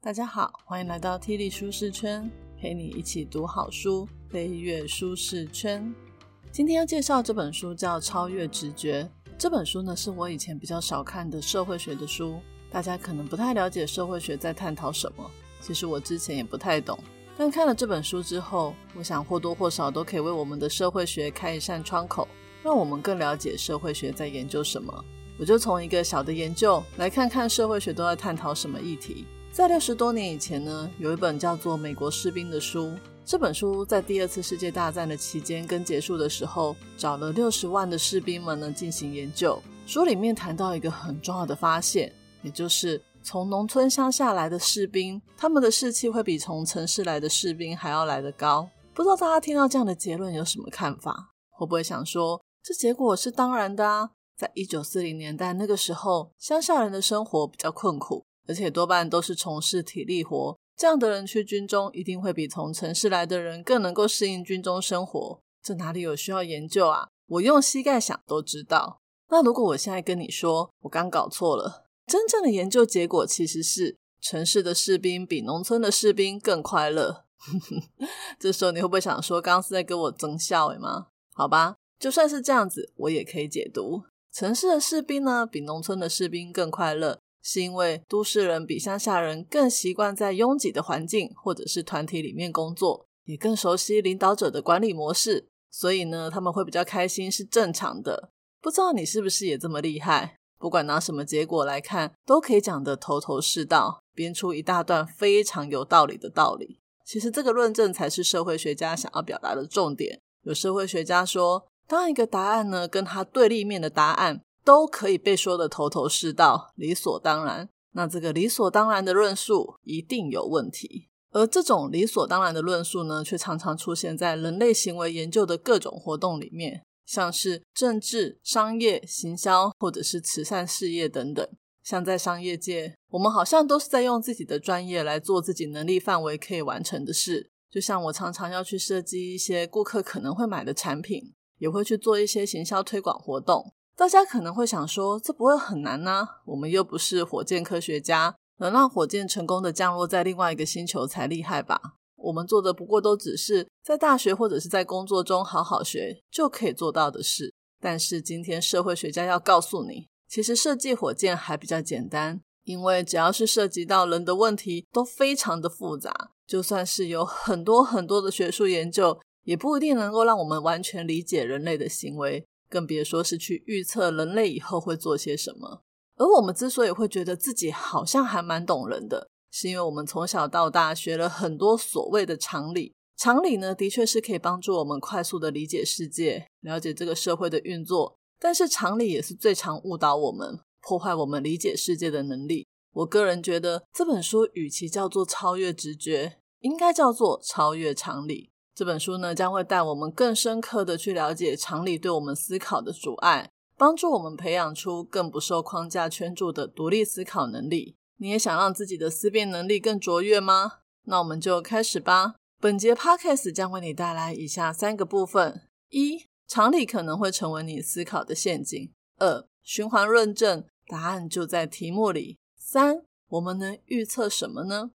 大家好，欢迎来到 T 力舒适圈，陪你一起读好书，飞跃舒适圈。今天要介绍这本书叫《超越直觉》。这本书呢，是我以前比较少看的社会学的书。大家可能不太了解社会学在探讨什么，其实我之前也不太懂。但看了这本书之后，我想或多或少都可以为我们的社会学开一扇窗口，让我们更了解社会学在研究什么。我就从一个小的研究来看看社会学都在探讨什么议题。在六十多年以前呢，有一本叫做《美国士兵》的书。这本书在第二次世界大战的期间跟结束的时候，找了六十万的士兵们呢进行研究。书里面谈到一个很重要的发现，也就是从农村乡下来的士兵，他们的士气会比从城市来的士兵还要来得高。不知道大家听到这样的结论有什么看法？会不会想说，这结果是当然的啊？在一九四零年代那个时候，乡下人的生活比较困苦。而且多半都是从事体力活，这样的人去军中一定会比从城市来的人更能够适应军中生活。这哪里有需要研究啊？我用膝盖想都知道。那如果我现在跟你说，我刚搞错了，真正的研究结果其实是城市的士兵比农村的士兵更快乐。这时候你会不会想说，刚刚是在跟我增效诶吗？好吧，就算是这样子，我也可以解读：城市的士兵呢，比农村的士兵更快乐。是因为都市人比乡下人更习惯在拥挤的环境或者是团体里面工作，也更熟悉领导者的管理模式，所以呢，他们会比较开心是正常的。不知道你是不是也这么厉害？不管拿什么结果来看，都可以讲得头头是道，编出一大段非常有道理的道理。其实这个论证才是社会学家想要表达的重点。有社会学家说，当一个答案呢跟他对立面的答案。都可以被说的头头是道、理所当然，那这个理所当然的论述一定有问题。而这种理所当然的论述呢，却常常出现在人类行为研究的各种活动里面，像是政治、商业、行销，或者是慈善事业等等。像在商业界，我们好像都是在用自己的专业来做自己能力范围可以完成的事。就像我常常要去设计一些顾客可能会买的产品，也会去做一些行销推广活动。大家可能会想说，这不会很难呢？我们又不是火箭科学家，能让火箭成功的降落在另外一个星球才厉害吧？我们做的不过都只是在大学或者是在工作中好好学就可以做到的事。但是今天社会学家要告诉你，其实设计火箭还比较简单，因为只要是涉及到人的问题，都非常的复杂。就算是有很多很多的学术研究，也不一定能够让我们完全理解人类的行为。更别说是去预测人类以后会做些什么。而我们之所以会觉得自己好像还蛮懂人的，是因为我们从小到大学了很多所谓的常理。常理呢，的确是可以帮助我们快速的理解世界，了解这个社会的运作。但是常理也是最常误导我们、破坏我们理解世界的能力。我个人觉得这本书与其叫做超越直觉，应该叫做超越常理。这本书呢，将会带我们更深刻的去了解常理对我们思考的阻碍，帮助我们培养出更不受框架圈住的独立思考能力。你也想让自己的思辨能力更卓越吗？那我们就开始吧。本节 podcast 将为你带来以下三个部分：一、常理可能会成为你思考的陷阱；二、循环论证，答案就在题目里；三、我们能预测什么呢？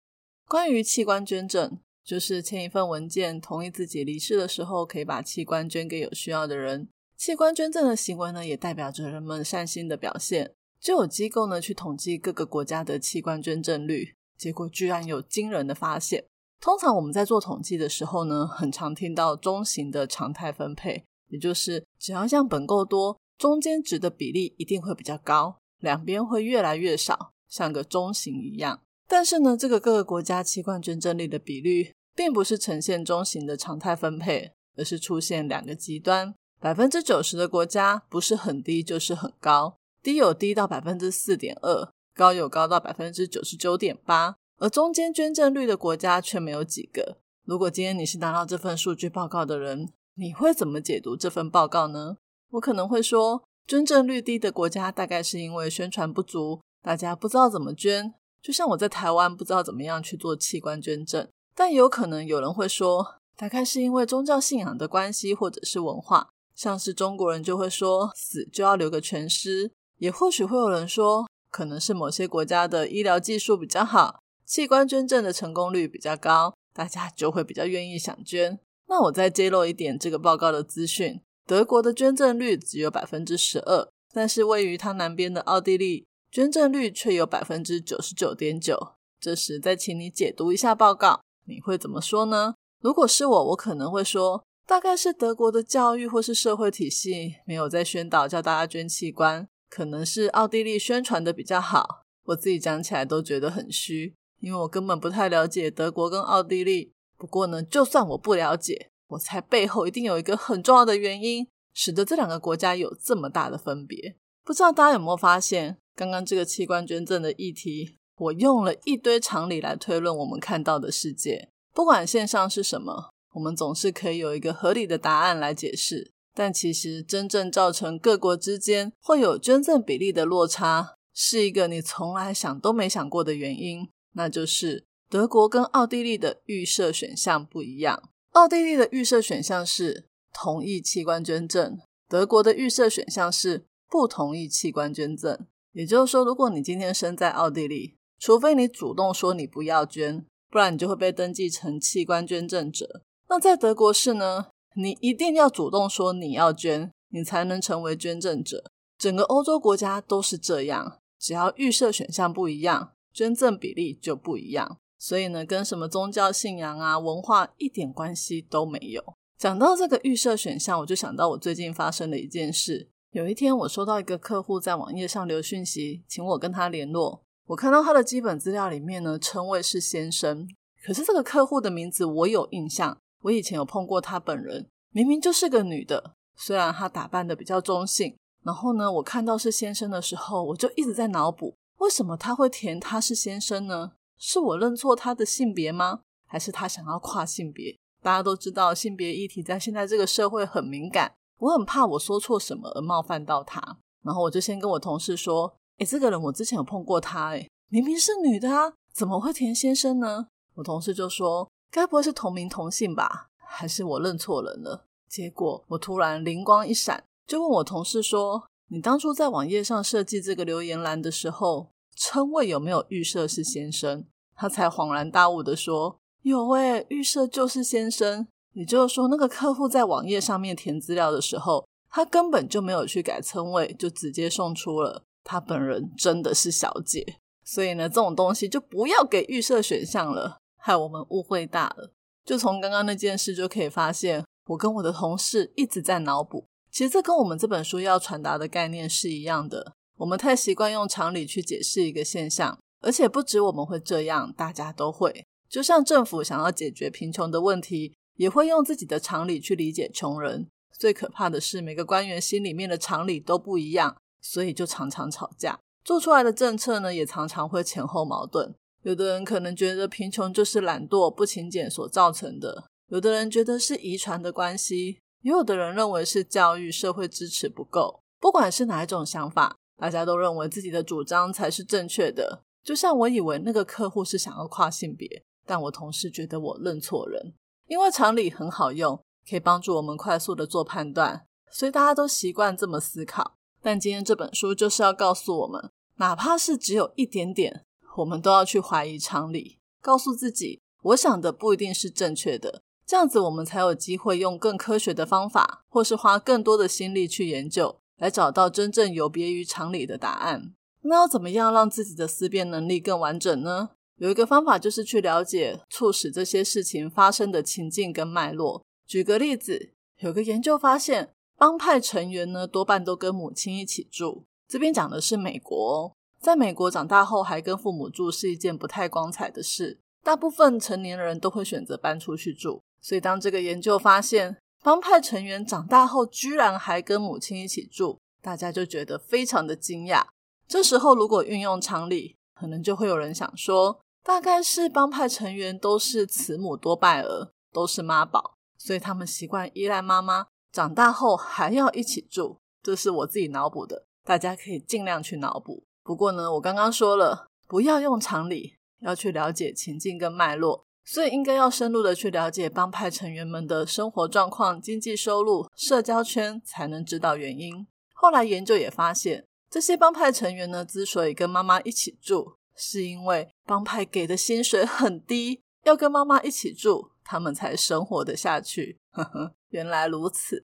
关于器官捐赠。就是签一份文件，同意自己离世的时候可以把器官捐给有需要的人。器官捐赠的行为呢，也代表着人们善心的表现。就有机构呢去统计各个国家的器官捐赠率，结果居然有惊人的发现。通常我们在做统计的时候呢，很常听到中型的常态分配，也就是只要样本够多，中间值的比例一定会比较高，两边会越来越少，像个中型一样。但是呢，这个各个国家器官捐赠率的比率，并不是呈现中型的常态分配，而是出现两个极端：百分之九十的国家不是很低，就是很高，低有低到百分之四点二，高有高到百分之九十九点八，而中间捐赠率的国家却没有几个。如果今天你是拿到这份数据报告的人，你会怎么解读这份报告呢？我可能会说，捐赠率低的国家大概是因为宣传不足，大家不知道怎么捐。就像我在台湾不知道怎么样去做器官捐赠，但也有可能有人会说，大概是因为宗教信仰的关系，或者是文化。像是中国人就会说死就要留个全尸，也或许会有人说，可能是某些国家的医疗技术比较好，器官捐赠的成功率比较高，大家就会比较愿意想捐。那我再揭露一点这个报告的资讯：德国的捐赠率只有百分之十二，但是位于它南边的奥地利，捐赠率却有百分之九十九点九。这时再请你解读一下报告，你会怎么说呢？如果是我，我可能会说，大概是德国的教育或是社会体系没有在宣导叫大家捐器官，可能是奥地利宣传的比较好。我自己讲起来都觉得很虚，因为我根本不太了解德国跟奥地利。不过呢，就算我不了解，我猜背后一定有一个很重要的原因，使得这两个国家有这么大的分别。不知道大家有没有发现，刚刚这个器官捐赠的议题，我用了一堆常理来推论我们看到的世界。不管线上是什么，我们总是可以有一个合理的答案来解释。但其实真正造成各国之间会有捐赠比例的落差，是一个你从来想都没想过的原因，那就是德国跟奥地利的预设选项不一样。奥地利的预设选项是同意器官捐赠，德国的预设选项是不同意器官捐赠。也就是说，如果你今天生在奥地利，除非你主动说你不要捐。不然你就会被登记成器官捐赠者。那在德国是呢，你一定要主动说你要捐，你才能成为捐赠者。整个欧洲国家都是这样，只要预设选项不一样，捐赠比例就不一样。所以呢，跟什么宗教信仰啊、文化一点关系都没有。讲到这个预设选项，我就想到我最近发生的一件事。有一天，我收到一个客户在网页上留讯息，请我跟他联络。我看到他的基本资料里面呢，称谓是先生。可是这个客户的名字我有印象，我以前有碰过他本人，明明就是个女的。虽然她打扮的比较中性，然后呢，我看到是先生的时候，我就一直在脑补，为什么他会填他是先生呢？是我认错他的性别吗？还是他想要跨性别？大家都知道性别议题在现在这个社会很敏感，我很怕我说错什么而冒犯到他，然后我就先跟我同事说。哎，这个人我之前有碰过他，哎，明明是女的啊，怎么会填先生呢？我同事就说，该不会是同名同姓吧？还是我认错人了？结果我突然灵光一闪，就问我同事说：“你当初在网页上设计这个留言栏的时候，称谓有没有预设是先生？”他才恍然大悟的说：“有诶，预设就是先生。也就是说，那个客户在网页上面填资料的时候，他根本就没有去改称谓，就直接送出了。”他本人真的是小姐，所以呢，这种东西就不要给预设选项了，害我们误会大了。就从刚刚那件事就可以发现，我跟我的同事一直在脑补。其实这跟我们这本书要传达的概念是一样的。我们太习惯用常理去解释一个现象，而且不止我们会这样，大家都会。就像政府想要解决贫穷的问题，也会用自己的常理去理解穷人。最可怕的是，每个官员心里面的常理都不一样。所以就常常吵架，做出来的政策呢也常常会前后矛盾。有的人可能觉得贫穷就是懒惰、不勤俭所造成的，有的人觉得是遗传的关系，也有的人认为是教育、社会支持不够。不管是哪一种想法，大家都认为自己的主张才是正确的。就像我以为那个客户是想要跨性别，但我同事觉得我认错人，因为常理很好用，可以帮助我们快速的做判断，所以大家都习惯这么思考。但今天这本书就是要告诉我们，哪怕是只有一点点，我们都要去怀疑常理，告诉自己，我想的不一定是正确的。这样子，我们才有机会用更科学的方法，或是花更多的心力去研究，来找到真正有别于常理的答案。那要怎么样让自己的思辨能力更完整呢？有一个方法就是去了解促使这些事情发生的情境跟脉络。举个例子，有个研究发现。帮派成员呢，多半都跟母亲一起住。这边讲的是美国，在美国长大后还跟父母住是一件不太光彩的事。大部分成年人都会选择搬出去住。所以当这个研究发现帮派成员长大后居然还跟母亲一起住，大家就觉得非常的惊讶。这时候如果运用常理，可能就会有人想说，大概是帮派成员都是慈母多败儿，都是妈宝，所以他们习惯依赖妈妈。长大后还要一起住，这是我自己脑补的，大家可以尽量去脑补。不过呢，我刚刚说了，不要用常理，要去了解情境跟脉络，所以应该要深入的去了解帮派成员们的生活状况、经济收入、社交圈，才能知道原因。后来研究也发现，这些帮派成员呢，之所以跟妈妈一起住，是因为帮派给的薪水很低，要跟妈妈一起住，他们才生活的下去。呵呵，原来如此。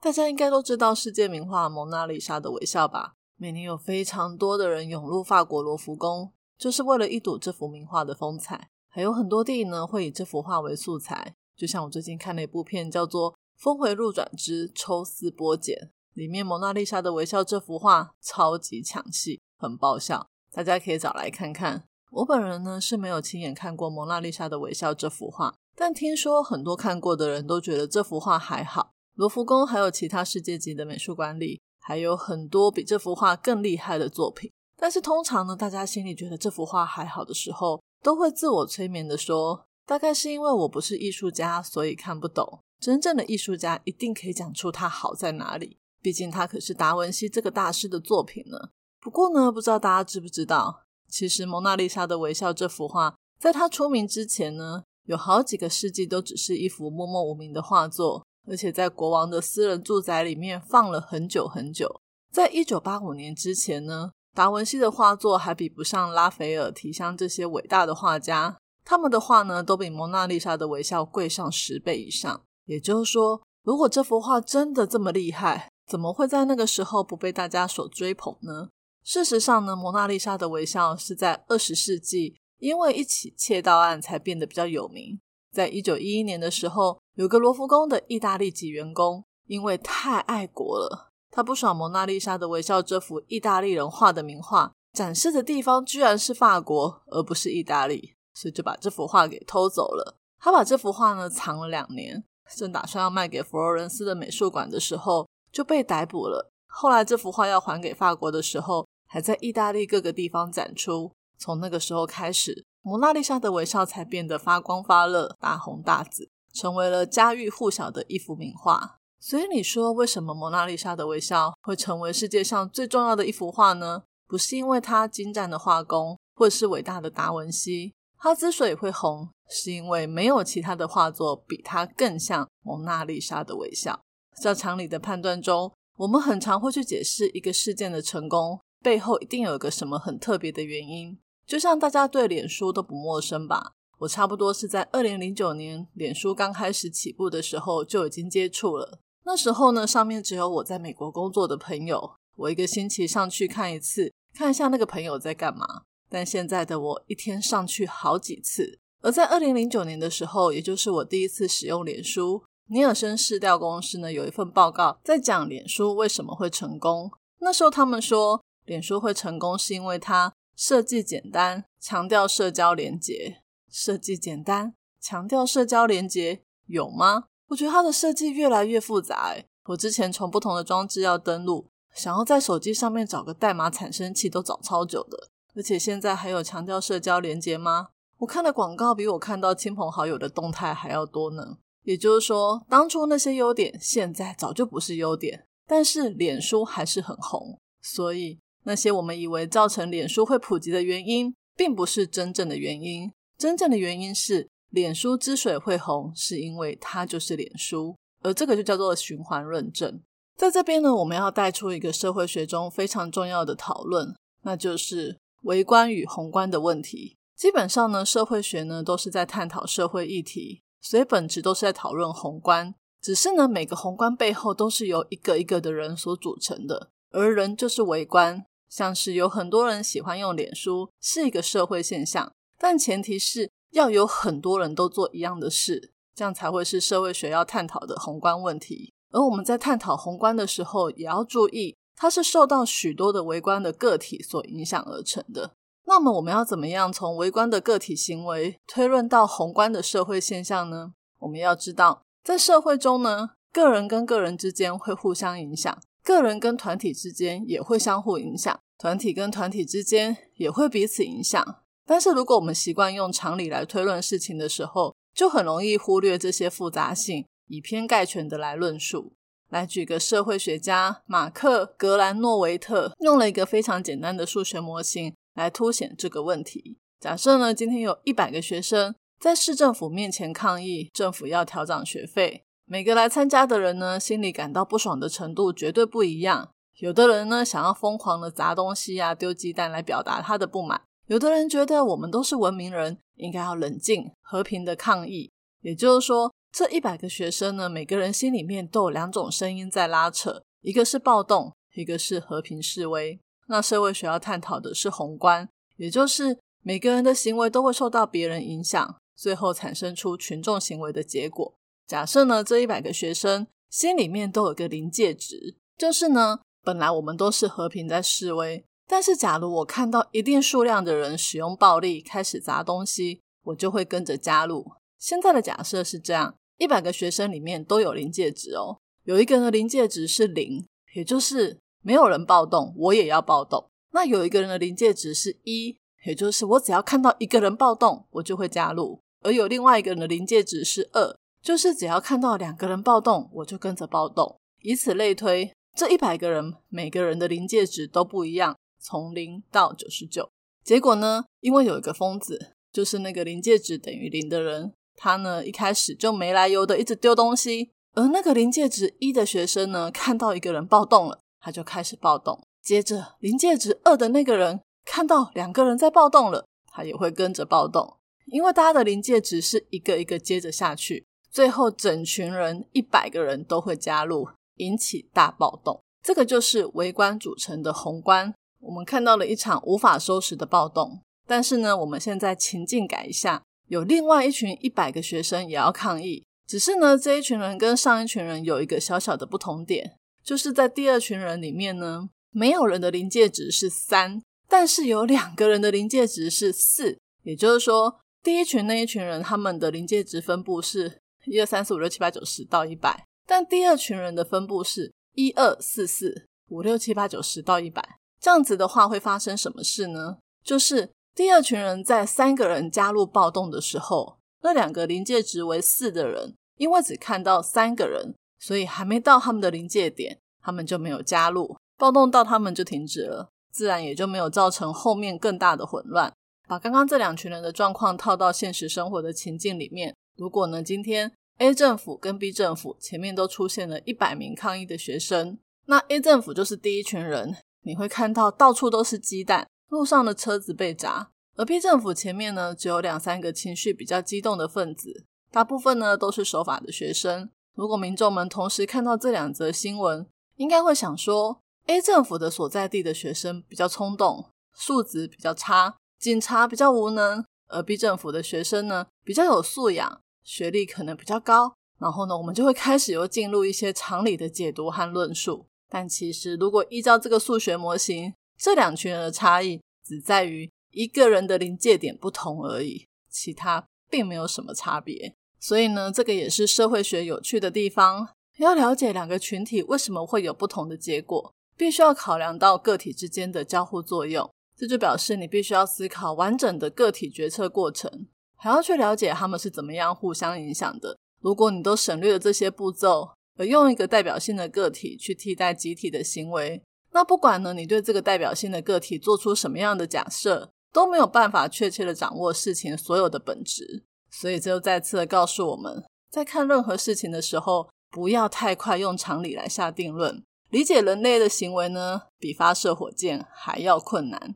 大家应该都知道世界名画《蒙娜丽莎的微笑》吧？每年有非常多的人涌入法国罗浮宫，就是为了一睹这幅名画的风采。还有很多电影呢，会以这幅画为素材。就像我最近看了一部片，叫做《峰回路转之抽丝剥茧》，里面蒙娜丽莎的微笑这幅画超级抢戏，很爆笑，大家可以找来看看。我本人呢是没有亲眼看过蒙娜丽莎的微笑这幅画，但听说很多看过的人都觉得这幅画还好。罗浮宫还有其他世界级的美术馆里，还有很多比这幅画更厉害的作品。但是通常呢，大家心里觉得这幅画还好的时候，都会自我催眠的说，大概是因为我不是艺术家，所以看不懂。真正的艺术家一定可以讲出它好在哪里，毕竟它可是达文西这个大师的作品呢。不过呢，不知道大家知不知道，其实蒙娜丽莎的微笑这幅画，在他出名之前呢，有好几个世纪都只是一幅默默无名的画作，而且在国王的私人住宅里面放了很久很久。在一九八五年之前呢。达文西的画作还比不上拉斐尔、提香这些伟大的画家，他们的画呢都比蒙娜丽莎的微笑贵上十倍以上。也就是说，如果这幅画真的这么厉害，怎么会在那个时候不被大家所追捧呢？事实上呢，蒙娜丽莎的微笑是在二十世纪因为一起窃盗案才变得比较有名。在一九一一年的时候，有个罗浮宫的意大利籍员工因为太爱国了。他不爽蒙娜丽莎的微笑这幅意大利人画的名画展示的地方居然是法国而不是意大利，所以就把这幅画给偷走了。他把这幅画呢藏了两年，正打算要卖给佛罗伦斯的美术馆的时候就被逮捕了。后来这幅画要还给法国的时候，还在意大利各个地方展出。从那个时候开始，蒙娜丽莎的微笑才变得发光发热、大红大紫，成为了家喻户晓的一幅名画。所以你说，为什么蒙娜丽莎的微笑会成为世界上最重要的一幅画呢？不是因为它精湛的画工，或是伟大的达文西。它之所以会红，是因为没有其他的画作比它更像蒙娜丽莎的微笑。在常理的判断中，我们很常会去解释一个事件的成功背后一定有一个什么很特别的原因。就像大家对脸书都不陌生吧？我差不多是在二零零九年脸书刚开始起步的时候就已经接触了。那时候呢，上面只有我在美国工作的朋友，我一个星期上去看一次，看一下那个朋友在干嘛。但现在的我一天上去好几次。而在二零零九年的时候，也就是我第一次使用脸书，尼尔森市调公司呢有一份报告在讲脸书为什么会成功。那时候他们说，脸书会成功是因为它设计简单，强调社交连接。设计简单，强调社交连接，有吗？我觉得它的设计越来越复杂诶我之前从不同的装置要登录，想要在手机上面找个代码产生器都找超久的。而且现在还有强调社交连接吗？我看的广告比我看到亲朋好友的动态还要多呢。也就是说，当初那些优点现在早就不是优点，但是脸书还是很红。所以那些我们以为造成脸书会普及的原因，并不是真正的原因。真正的原因是。脸书之所以会红，是因为它就是脸书，而这个就叫做循环论证。在这边呢，我们要带出一个社会学中非常重要的讨论，那就是微观与宏观的问题。基本上呢，社会学呢都是在探讨社会议题，所以本质都是在讨论宏观。只是呢，每个宏观背后都是由一个一个的人所组成的，而人就是微观。像是有很多人喜欢用脸书，是一个社会现象，但前提是。要有很多人都做一样的事，这样才会是社会学要探讨的宏观问题。而我们在探讨宏观的时候，也要注意，它是受到许多的微观的个体所影响而成的。那么，我们要怎么样从微观的个体行为推论到宏观的社会现象呢？我们要知道，在社会中呢，个人跟个人之间会互相影响，个人跟团体之间也会相互影响，团体跟团体之间也会彼此影响。但是，如果我们习惯用常理来推论事情的时候，就很容易忽略这些复杂性，以偏概全的来论述。来举个社会学家马克·格兰诺维特用了一个非常简单的数学模型来凸显这个问题。假设呢，今天有一百个学生在市政府面前抗议，政府要调涨学费。每个来参加的人呢，心里感到不爽的程度绝对不一样。有的人呢，想要疯狂的砸东西啊、丢鸡蛋来表达他的不满。有的人觉得我们都是文明人，应该要冷静和平的抗议。也就是说，这一百个学生呢，每个人心里面都有两种声音在拉扯，一个是暴动，一个是和平示威。那社会学要探讨的是宏观，也就是每个人的行为都会受到别人影响，最后产生出群众行为的结果。假设呢，这一百个学生心里面都有个临界值，就是呢，本来我们都是和平在示威。但是，假如我看到一定数量的人使用暴力开始砸东西，我就会跟着加入。现在的假设是这样：一百个学生里面都有临界值哦，有一个人的临界值是零，也就是没有人暴动，我也要暴动。那有一个人的临界值是一，也就是我只要看到一个人暴动，我就会加入。而有另外一个人的临界值是二，就是只要看到两个人暴动，我就跟着暴动。以此类推，这一百个人每个人的临界值都不一样。从零到九十九，结果呢？因为有一个疯子，就是那个临界值等于零的人，他呢一开始就没来由的一直丢东西，而那个临界值一的学生呢，看到一个人暴动了，他就开始暴动。接着临界值二的那个人看到两个人在暴动了，他也会跟着暴动。因为大家的临界值是一个一个接着下去，最后整群人一百个人都会加入，引起大暴动。这个就是微观组成的宏观。我们看到了一场无法收拾的暴动，但是呢，我们现在情境改一下，有另外一群一百个学生也要抗议，只是呢，这一群人跟上一群人有一个小小的不同点，就是在第二群人里面呢，没有人的临界值是三，但是有两个人的临界值是四，也就是说，第一群那一群人他们的临界值分布是一二三四五六七八九十到一百，但第二群人的分布是一二四四五六七八九十到一百。这样子的话会发生什么事呢？就是第二群人在三个人加入暴动的时候，那两个临界值为四的人，因为只看到三个人，所以还没到他们的临界点，他们就没有加入暴动，到他们就停止了，自然也就没有造成后面更大的混乱。把刚刚这两群人的状况套到现实生活的情境里面，如果呢今天 A 政府跟 B 政府前面都出现了一百名抗议的学生，那 A 政府就是第一群人。你会看到到处都是鸡蛋，路上的车子被砸，而 B 政府前面呢，只有两三个情绪比较激动的分子，大部分呢都是守法的学生。如果民众们同时看到这两则新闻，应该会想说：A 政府的所在地的学生比较冲动，素质比较差，警察比较无能；而 B 政府的学生呢，比较有素养，学历可能比较高。然后呢，我们就会开始又进入一些常理的解读和论述。但其实，如果依照这个数学模型，这两群人的差异只在于一个人的临界点不同而已，其他并没有什么差别。所以呢，这个也是社会学有趣的地方。要了解两个群体为什么会有不同的结果，必须要考量到个体之间的交互作用。这就表示你必须要思考完整的个体决策过程，还要去了解他们是怎么样互相影响的。如果你都省略了这些步骤，而用一个代表性的个体去替代集体的行为，那不管呢，你对这个代表性的个体做出什么样的假设，都没有办法确切的掌握事情所有的本质。所以，就再次的告诉我们，在看任何事情的时候，不要太快用常理来下定论。理解人类的行为呢，比发射火箭还要困难。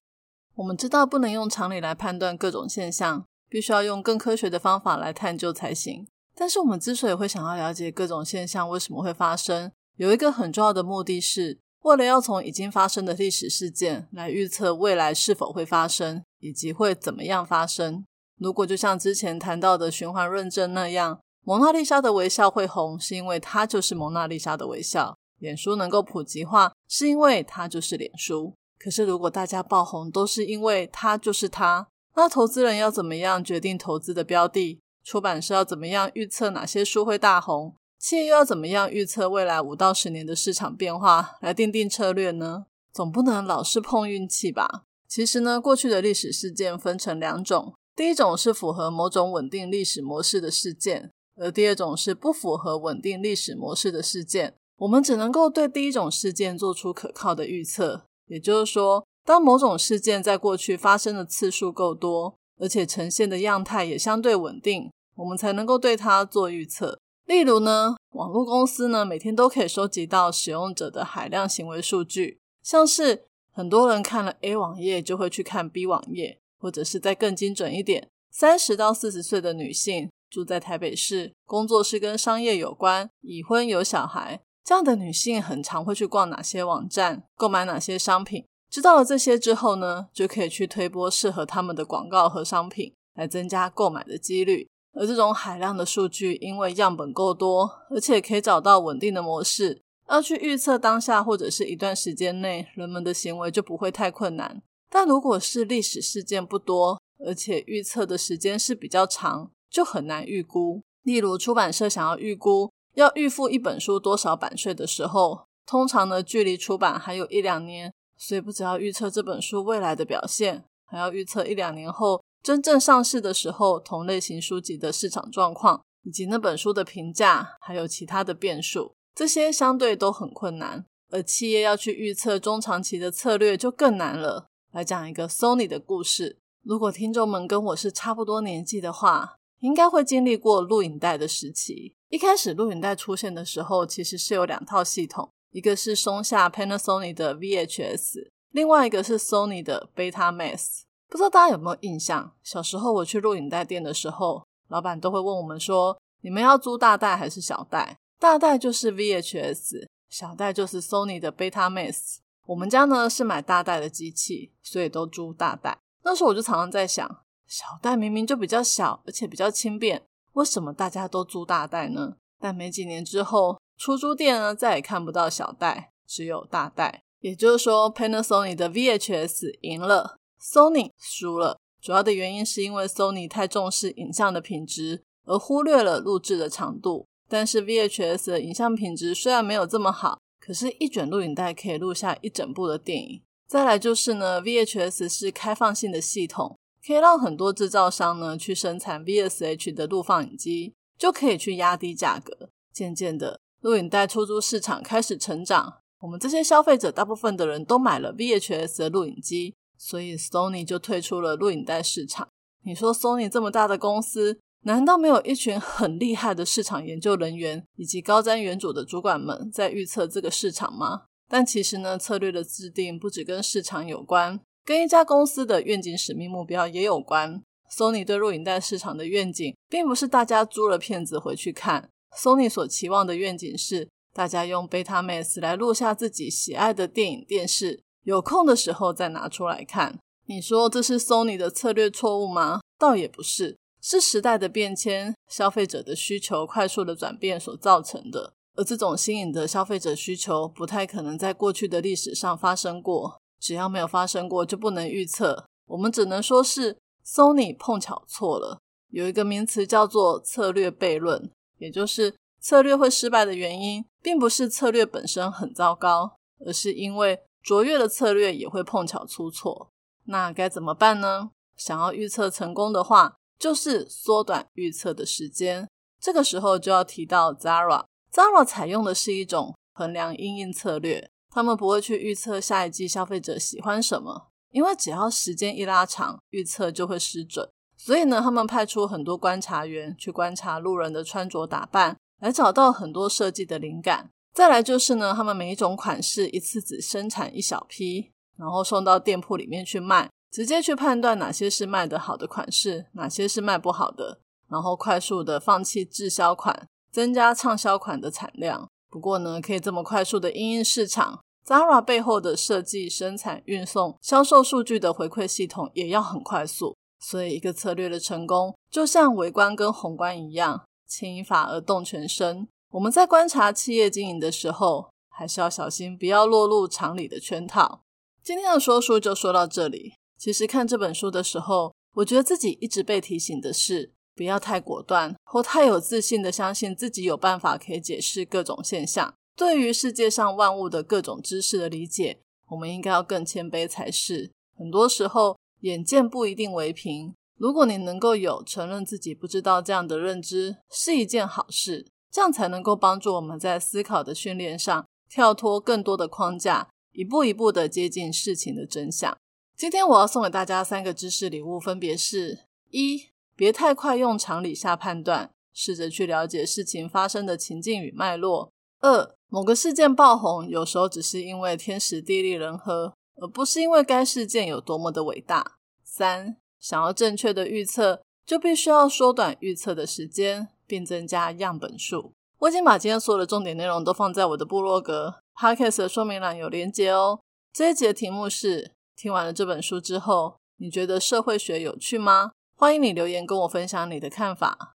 我们知道不能用常理来判断各种现象，必须要用更科学的方法来探究才行。但是我们之所以会想要了解各种现象为什么会发生，有一个很重要的目的是，为了要从已经发生的历史事件来预测未来是否会发生，以及会怎么样发生。如果就像之前谈到的循环论证那样，蒙娜丽莎的微笑会红，是因为它就是蒙娜丽莎的微笑；脸书能够普及化，是因为它就是脸书。可是如果大家爆红都是因为它就是它，那投资人要怎么样决定投资的标的？出版社要怎么样预测哪些书会大红？企业又要怎么样预测未来五到十年的市场变化来定定策略呢？总不能老是碰运气吧？其实呢，过去的历史事件分成两种，第一种是符合某种稳定历史模式的事件，而第二种是不符合稳定历史模式的事件。我们只能够对第一种事件做出可靠的预测，也就是说，当某种事件在过去发生的次数够多，而且呈现的样态也相对稳定。我们才能够对它做预测。例如呢，网络公司呢每天都可以收集到使用者的海量行为数据，像是很多人看了 A 网页就会去看 B 网页，或者是再更精准一点，三十到四十岁的女性，住在台北市，工作是跟商业有关，已婚有小孩，这样的女性很常会去逛哪些网站，购买哪些商品。知道了这些之后呢，就可以去推播适合他们的广告和商品，来增加购买的几率。而这种海量的数据，因为样本够多，而且可以找到稳定的模式，要去预测当下或者是一段时间内人们的行为就不会太困难。但如果是历史事件不多，而且预测的时间是比较长，就很难预估。例如出版社想要预估要预付一本书多少版税的时候，通常呢距离出版还有一两年，所以不只要预测这本书未来的表现，还要预测一两年后。真正上市的时候，同类型书籍的市场状况，以及那本书的评价，还有其他的变数，这些相对都很困难。而企业要去预测中长期的策略就更难了。来讲一个 Sony 的故事。如果听众们跟我是差不多年纪的话，应该会经历过录影带的时期。一开始录影带出现的时候，其实是有两套系统，一个是松下 Panasonic 的 VHS，另外一个是 Sony 的 Betamax。不知道大家有没有印象？小时候我去录影带店的时候，老板都会问我们说：“你们要租大带还是小带？”大带就是 VHS，小带就是 Sony 的 Betamax。我们家呢是买大袋的机器，所以都租大袋。那时候我就常常在想，小袋明明就比较小，而且比较轻便，为什么大家都租大袋呢？但没几年之后，出租店呢再也看不到小袋，只有大袋。也就是说，Panasonic 的 VHS 赢了。Sony 输了，主要的原因是因为 Sony 太重视影像的品质，而忽略了录制的长度。但是 VHS 的影像品质虽然没有这么好，可是，一卷录影带可以录下一整部的电影。再来就是呢，VHS 是开放性的系统，可以让很多制造商呢去生产 VSH 的录放影机，就可以去压低价格。渐渐的，录影带出租市场开始成长，我们这些消费者大部分的人都买了 VHS 的录影机。所以，Sony 就退出了录影带市场。你说，Sony 这么大的公司，难道没有一群很厉害的市场研究人员以及高瞻远瞩的主管们在预测这个市场吗？但其实呢，策略的制定不只跟市场有关，跟一家公司的愿景、使命、目标也有关。Sony 对录影带市场的愿景，并不是大家租了片子回去看。Sony 所期望的愿景是，大家用 Betamax 来录下自己喜爱的电影、电视。有空的时候再拿出来看。你说这是 Sony 的策略错误吗？倒也不是，是时代的变迁、消费者的需求快速的转变所造成的。而这种新颖的消费者需求，不太可能在过去的历史上发生过。只要没有发生过，就不能预测。我们只能说是 Sony 碰巧错了。有一个名词叫做策略悖论，也就是策略会失败的原因，并不是策略本身很糟糕，而是因为。卓越的策略也会碰巧出错，那该怎么办呢？想要预测成功的话，就是缩短预测的时间。这个时候就要提到 Zara，Zara 采用的是一种衡量因应策略，他们不会去预测下一季消费者喜欢什么，因为只要时间一拉长，预测就会失准。所以呢，他们派出很多观察员去观察路人的穿着打扮，来找到很多设计的灵感。再来就是呢，他们每一种款式一次只生产一小批，然后送到店铺里面去卖，直接去判断哪些是卖得好的款式，哪些是卖不好的，然后快速的放弃滞销款，增加畅销款的产量。不过呢，可以这么快速的应应市场，Zara 背后的设计、生产、运送、销售数据的回馈系统也要很快速。所以，一个策略的成功，就像微观跟宏观一样，牵一发而动全身。我们在观察企业经营的时候，还是要小心，不要落入常理的圈套。今天的说书就说到这里。其实看这本书的时候，我觉得自己一直被提醒的是，不要太果断或太有自信的相信自己有办法可以解释各种现象。对于世界上万物的各种知识的理解，我们应该要更谦卑才是。很多时候，眼见不一定为凭。如果你能够有承认自己不知道这样的认知，是一件好事。这样才能够帮助我们在思考的训练上跳脱更多的框架，一步一步的接近事情的真相。今天我要送给大家三个知识礼物，分别是：一、别太快用常理下判断，试着去了解事情发生的情境与脉络；二、某个事件爆红，有时候只是因为天时地利人和，而不是因为该事件有多么的伟大；三、想要正确的预测，就必须要缩短预测的时间，并增加样本数。我已经把今天所有的重点内容都放在我的部落格 Podcast 的说明栏有连结哦。这一节的题目是：听完了这本书之后，你觉得社会学有趣吗？欢迎你留言跟我分享你的看法。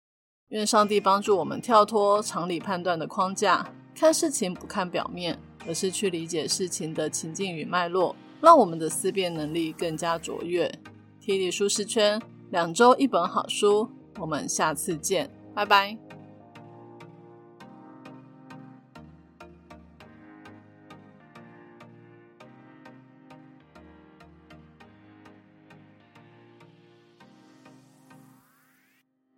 愿上帝帮助我们跳脱常理判断的框架，看事情不看表面，而是去理解事情的情境与脉络，让我们的思辨能力更加卓越。体理舒适圈，两周一本好书，我们下次见，拜拜。